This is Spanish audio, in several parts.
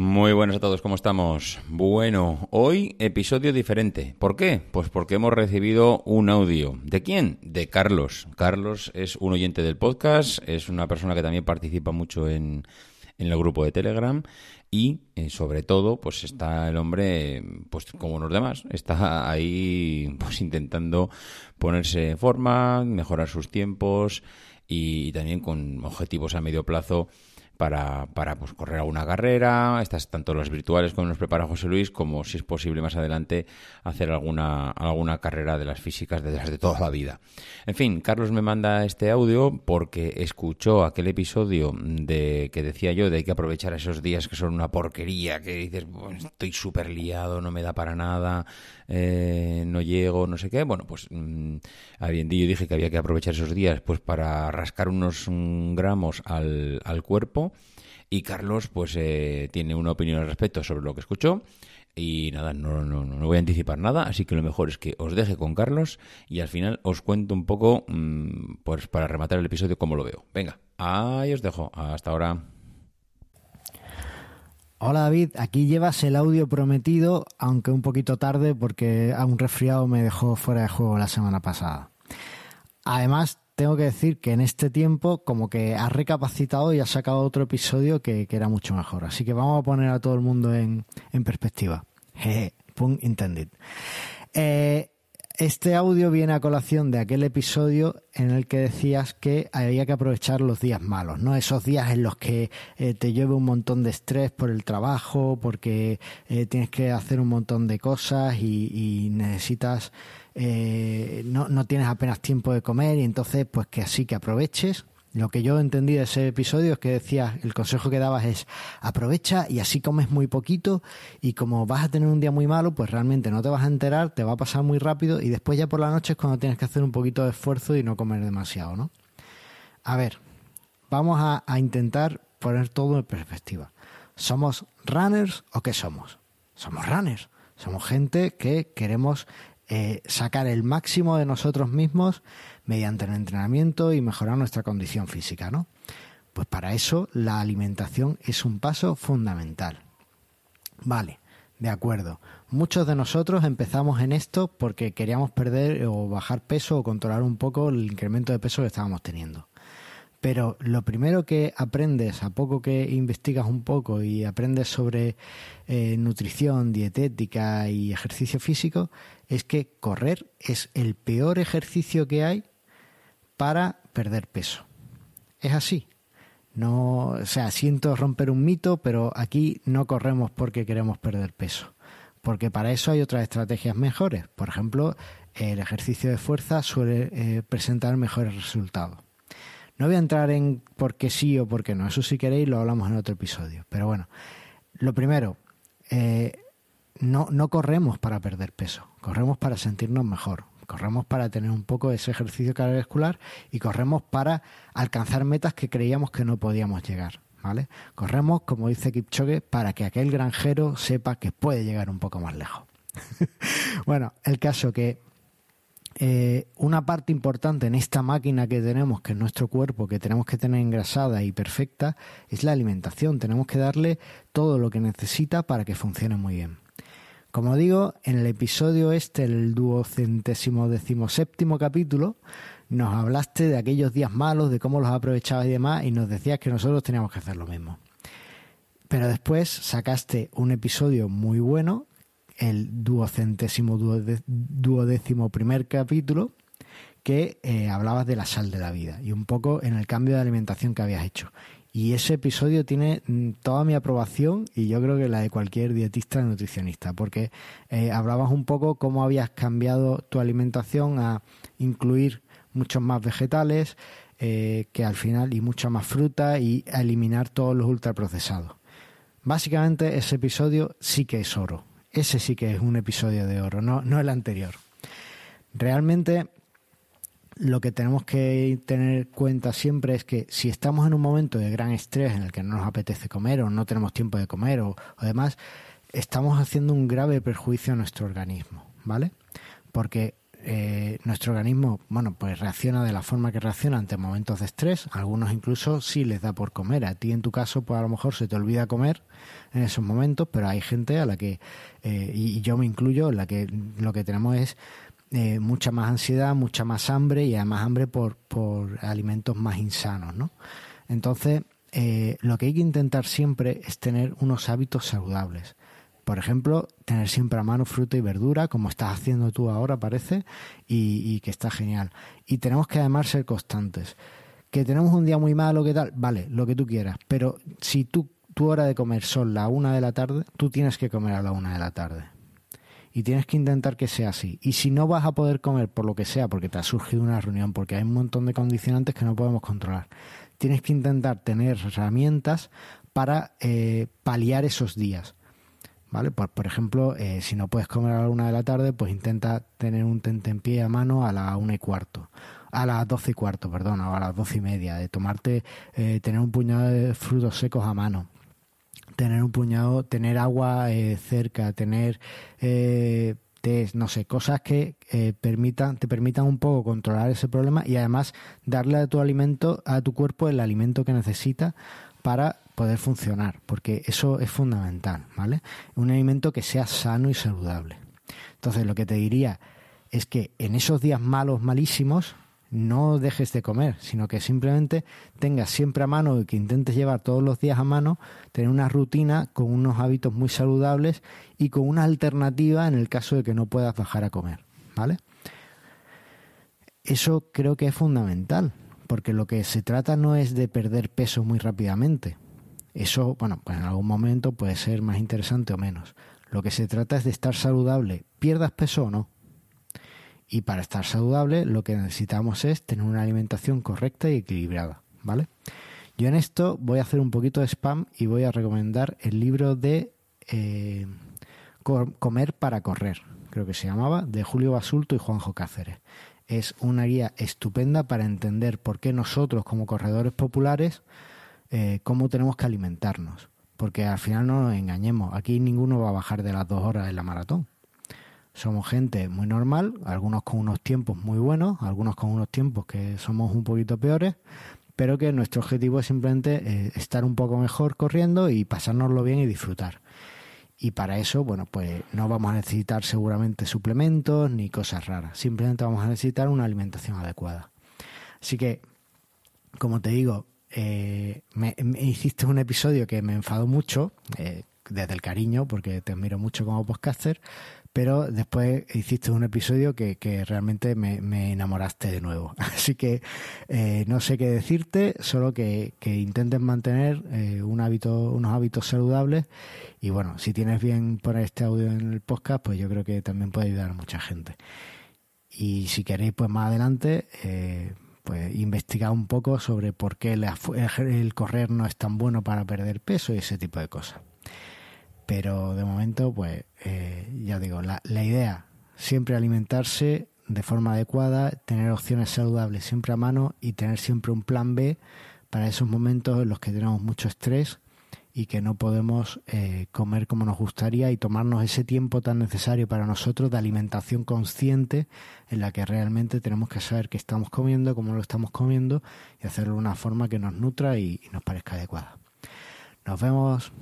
Muy buenas a todos, ¿cómo estamos? Bueno, hoy episodio diferente. ¿Por qué? Pues porque hemos recibido un audio. ¿De quién? De Carlos. Carlos es un oyente del podcast, es una persona que también participa mucho en, en el grupo de Telegram y eh, sobre todo pues está el hombre pues como los demás está ahí pues intentando ponerse en forma mejorar sus tiempos y también con objetivos a medio plazo para, para pues, correr alguna carrera, estas tanto las virtuales como nos prepara José Luis, como si es posible más adelante hacer alguna, alguna carrera de las físicas de de toda la vida. En fin, Carlos me manda este audio porque escuchó aquel episodio de que decía yo de hay que aprovechar esos días que son una porquería, que dices, estoy súper liado, no me da para nada, eh, no llego, no sé qué. Bueno, pues mmm, yo dije que había que aprovechar esos días pues para rascar unos mm, gramos al, al cuerpo y Carlos, pues, eh, tiene una opinión al respecto sobre lo que escuchó. Y nada, no, no, no, voy a anticipar nada, así que lo mejor es que os deje con Carlos y al final os cuento un poco, mmm, pues para rematar el episodio, cómo lo veo. Venga, ahí os dejo. Hasta ahora. Hola David, aquí llevas el audio prometido, aunque un poquito tarde porque a un resfriado me dejó fuera de juego la semana pasada. Además, tengo que decir que en este tiempo como que has recapacitado y has sacado otro episodio que, era mucho mejor. Así que vamos a poner a todo el mundo en, en perspectiva. Jeje, pun intended. Eh, este audio viene a colación de aquel episodio en el que decías que había que aprovechar los días malos, ¿no? Esos días en los que eh, te llueve un montón de estrés por el trabajo, porque eh, tienes que hacer un montón de cosas y, necesitas eh, no, no tienes apenas tiempo de comer y entonces pues que así que aproveches. Lo que yo entendí de ese episodio es que decías, el consejo que dabas es aprovecha y así comes muy poquito y como vas a tener un día muy malo, pues realmente no te vas a enterar, te va a pasar muy rápido y después ya por la noche es cuando tienes que hacer un poquito de esfuerzo y no comer demasiado, ¿no? A ver, vamos a, a intentar poner todo en perspectiva. ¿Somos runners o qué somos? Somos runners. Somos gente que queremos eh, sacar el máximo de nosotros mismos mediante el entrenamiento y mejorar nuestra condición física, ¿no? Pues para eso la alimentación es un paso fundamental. Vale, de acuerdo. Muchos de nosotros empezamos en esto porque queríamos perder o bajar peso o controlar un poco el incremento de peso que estábamos teniendo. Pero lo primero que aprendes, a poco que investigas un poco y aprendes sobre eh, nutrición, dietética y ejercicio físico, es que correr es el peor ejercicio que hay para perder peso. Es así. No, o sea, siento romper un mito, pero aquí no corremos porque queremos perder peso. Porque para eso hay otras estrategias mejores. Por ejemplo, el ejercicio de fuerza suele eh, presentar mejores resultados. No voy a entrar en por qué sí o por qué no, eso si queréis lo hablamos en otro episodio. Pero bueno, lo primero, eh, no, no corremos para perder peso, corremos para sentirnos mejor, corremos para tener un poco ese ejercicio cardiovascular y corremos para alcanzar metas que creíamos que no podíamos llegar. ¿Vale? Corremos, como dice Kipchoge, para que aquel granjero sepa que puede llegar un poco más lejos. bueno, el caso que eh, una parte importante en esta máquina que tenemos, que es nuestro cuerpo, que tenemos que tener engrasada y perfecta, es la alimentación. Tenemos que darle todo lo que necesita para que funcione muy bien. Como digo, en el episodio este, el duocentésimo decimoséptimo capítulo, nos hablaste de aquellos días malos, de cómo los aprovechabas y demás, y nos decías que nosotros teníamos que hacer lo mismo. Pero después sacaste un episodio muy bueno el duocentésimo duodécimo primer capítulo que eh, hablabas de la sal de la vida y un poco en el cambio de alimentación que habías hecho. Y ese episodio tiene mm, toda mi aprobación y yo creo que la de cualquier dietista nutricionista, porque eh, hablabas un poco cómo habías cambiado tu alimentación a incluir muchos más vegetales, eh, que al final, y mucha más fruta y a eliminar todos los ultraprocesados. Básicamente ese episodio sí que es oro ese sí que es un episodio de oro, no, no el anterior. Realmente lo que tenemos que tener en cuenta siempre es que si estamos en un momento de gran estrés en el que no nos apetece comer o no tenemos tiempo de comer o, o demás, estamos haciendo un grave perjuicio a nuestro organismo, ¿vale? Porque eh, nuestro organismo, bueno, pues reacciona de la forma que reacciona ante momentos de estrés. algunos incluso sí les da por comer. A ti en tu caso, pues a lo mejor se te olvida comer en esos momentos, pero hay gente a la que, eh, y yo me incluyo, en la que lo que tenemos es eh, mucha más ansiedad, mucha más hambre y además hambre por, por alimentos más insanos, ¿no? Entonces, lo que hay que intentar siempre es tener unos hábitos saludables. Por ejemplo, tener siempre a mano fruta y verdura, como estás haciendo tú ahora, parece, y, que está genial. Y tenemos que además ser constantes. Que tenemos un día muy malo, ¿qué tal? Vale, lo que tú quieras. Pero si tú, tu hora de comer son la una de la tarde, tú tienes que comer a la una de la tarde. Y tienes que intentar que sea así. Y si no vas a poder comer por lo que sea, porque te ha surgido una reunión, porque hay un montón de condicionantes que no podemos controlar, tienes que intentar tener herramientas para eh, paliar esos días. ¿vale? Por, por ejemplo, eh, si no puedes comer a la una de la tarde, pues intenta tener un tentempié a mano a la una y cuarto, a las doce y cuarto, perdón, o a las doce y media, de tomarte, eh, tener un puñado de frutos secos a mano, tener un puñado, tener agua eh, cerca, tener no sé, cosas que permitan, te permitan un poco controlar ese problema y además darle a tu alimento, a tu cuerpo el alimento que necesita para poder funcionar, porque eso es fundamental, ¿vale? Un alimento que sea sano y saludable. Entonces, lo que te diría es que en esos días malos, malísimos, no dejes de comer, sino que simplemente tengas siempre a mano y que intentes llevar todos los días a mano, tener una rutina con unos hábitos muy saludables y con una alternativa en el caso de que no puedas bajar a comer, ¿vale? Eso creo que es fundamental, porque lo que se trata no es de perder peso muy rápidamente, eso, bueno, pues en algún momento puede ser más interesante o menos. Lo que se trata es de estar saludable, pierdas peso o no. Y para estar saludable lo que necesitamos es tener una alimentación correcta y equilibrada, ¿vale? Yo en esto voy a hacer un poquito de spam y voy a recomendar el libro de eh, Comer para Correr, creo que se llamaba, de Julio Basulto y Juanjo Cáceres. Es una guía estupenda para entender por qué nosotros como corredores populares eh, cómo tenemos que alimentarnos. Porque al final no nos engañemos, aquí ninguno va a bajar de las dos horas en la maratón. Somos gente muy normal, algunos con unos tiempos muy buenos, algunos con unos tiempos que somos un poquito peores, pero que nuestro objetivo es simplemente eh, estar un poco mejor corriendo y pasárnoslo bien y disfrutar. Y para eso, bueno, pues no vamos a necesitar seguramente suplementos ni cosas raras, simplemente vamos a necesitar una alimentación adecuada. Así que, como te digo, eh, me, hiciste un episodio que me enfadó mucho, eh, desde el cariño, porque te admiro mucho como podcaster, pero después hiciste un episodio que, realmente me, enamoraste de nuevo. Así que eh, no sé qué decirte, solo que, intentes mantener eh, un hábito, unos hábitos saludables y bueno, si tienes bien poner este audio en el podcast, pues yo creo que también puede ayudar a mucha gente. Y si queréis, pues más adelante... Eh, pues investigar un poco sobre por qué el correr no es tan bueno para perder peso y ese tipo de cosas. Pero de momento, pues eh, ya digo, la, la idea siempre alimentarse de forma adecuada, tener opciones saludables siempre a mano y tener siempre un plan B para esos momentos en los que tenemos mucho estrés y que no podemos eh, comer como nos gustaría y tomarnos ese tiempo tan necesario para nosotros de alimentación consciente en la que realmente tenemos que saber qué estamos comiendo, cómo lo estamos comiendo y hacerlo de una forma que nos nutra y, nos parezca adecuada. Nos vemos.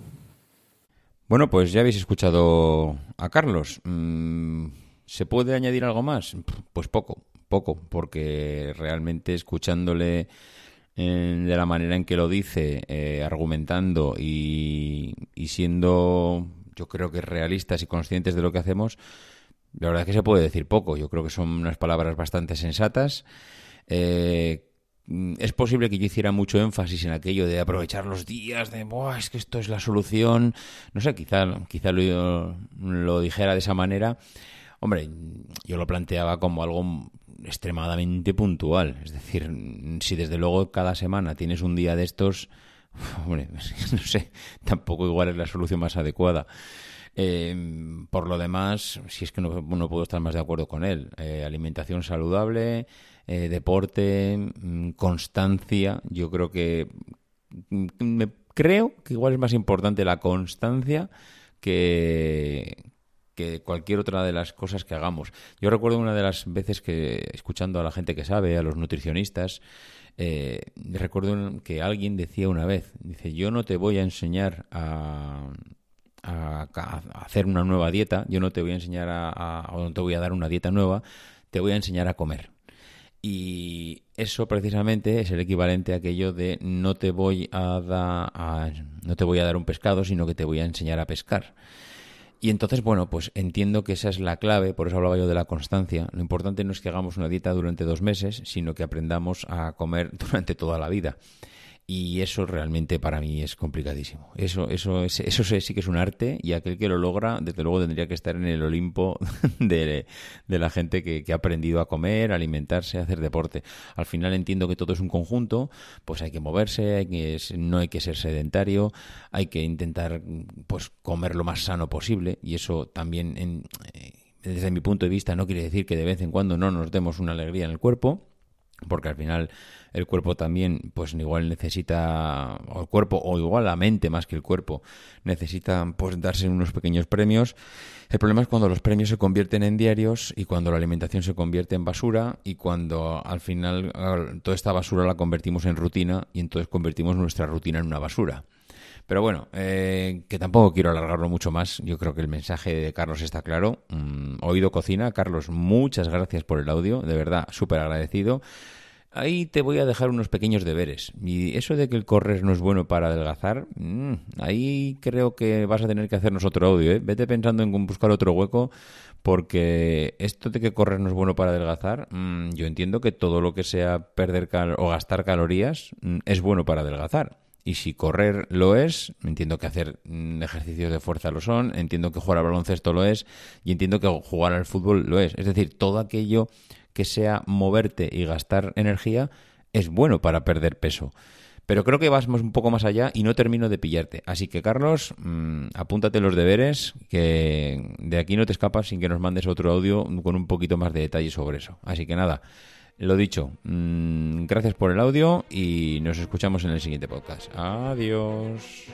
Bueno, pues ya habéis escuchado a Carlos. Mm, ¿Se puede añadir algo más? Pues poco, poco, porque realmente escuchándole de la manera en que lo dice, eh, argumentando y, siendo, yo creo que realistas y conscientes de lo que hacemos, la verdad es que se puede decir poco. Yo creo que son unas palabras bastante sensatas. Eh, es posible que yo hiciera mucho énfasis en aquello de aprovechar los días, de, Buah, es que esto es la solución. No sé, quizá, quizá lo, lo dijera de esa manera. Hombre, yo lo planteaba como algo extremadamente puntual. Es decir, si desde luego cada semana tienes un día de estos, hombre, no sé, tampoco igual es la solución más adecuada. Em, por lo demás, si es que no, puedo estar más de acuerdo con él. Eh, alimentación saludable, eh, deporte, mm, constancia. Yo creo que mm, me creo que igual es más importante la constancia que, cualquier otra de las cosas que hagamos. Yo recuerdo una de las veces que, escuchando a la gente que sabe, a los nutricionistas, eh, recuerdo que alguien decía una vez, dice, yo no te voy a enseñar a, a, hacer una nueva dieta, yo no te voy a enseñar a, no te voy a dar una dieta nueva, te voy a enseñar a comer. Y eso precisamente es el equivalente a aquello de no te voy a, dar no te voy a dar un pescado, sino que te voy a enseñar a pescar. Y entonces, bueno, pues entiendo que esa es la clave, por eso hablaba yo de la constancia. Lo importante no es que hagamos una dieta durante dos meses, sino que aprendamos a comer durante toda la vida y eso realmente para mí es complicadísimo. Eso, eso, es, eso sí que es un arte y aquel que lo logra, desde luego tendría que estar en el Olimpo de, la gente que, ha aprendido a comer, alimentarse, a hacer deporte. Al final entiendo que todo es un conjunto, pues hay que moverse, hay que, no hay que ser sedentario, hay que intentar pues comer lo más sano posible y eso también en, eh, desde mi punto de vista no quiere decir que de vez en cuando no nos demos una alegría en el cuerpo porque al final el cuerpo también pues igual necesita o el cuerpo o igual la mente más que el cuerpo necesita pues darse unos pequeños premios. El problema es cuando los premios se convierten en diarios y cuando la alimentación se convierte en basura y cuando al final toda esta basura la convertimos en rutina y entonces convertimos nuestra rutina en una basura pero bueno, eh, que tampoco quiero alargarlo mucho más. Yo creo que el mensaje de Carlos está claro. Mm, oído cocina. Carlos, muchas gracias por el audio. De verdad, súper agradecido. Ahí te voy a dejar unos pequeños deberes. Y eso de que el correr no es bueno para adelgazar, mm, ahí creo que vas a tener que hacernos otro audio. ¿eh? Vete pensando en buscar otro hueco, porque esto de que correr no es bueno para adelgazar, mm, yo entiendo que todo lo que sea perder o gastar calorías es bueno para adelgazar. Y si correr lo es, entiendo que hacer mm, ejercicios de fuerza lo son, entiendo que jugar al baloncesto lo es, y entiendo que jugar al fútbol lo es. Es decir, todo aquello que sea moverte y gastar energía es bueno para perder peso. Pero creo que vas un poco más allá y no termino de pillarte. Así que, Carlos, mm, apúntate los deberes, que de aquí no te escapas sin que nos mandes otro audio con un poquito más de detalle sobre eso. Así que nada, lo dicho, mm, gracias por el audio y nos escuchamos en el siguiente podcast. Adiós.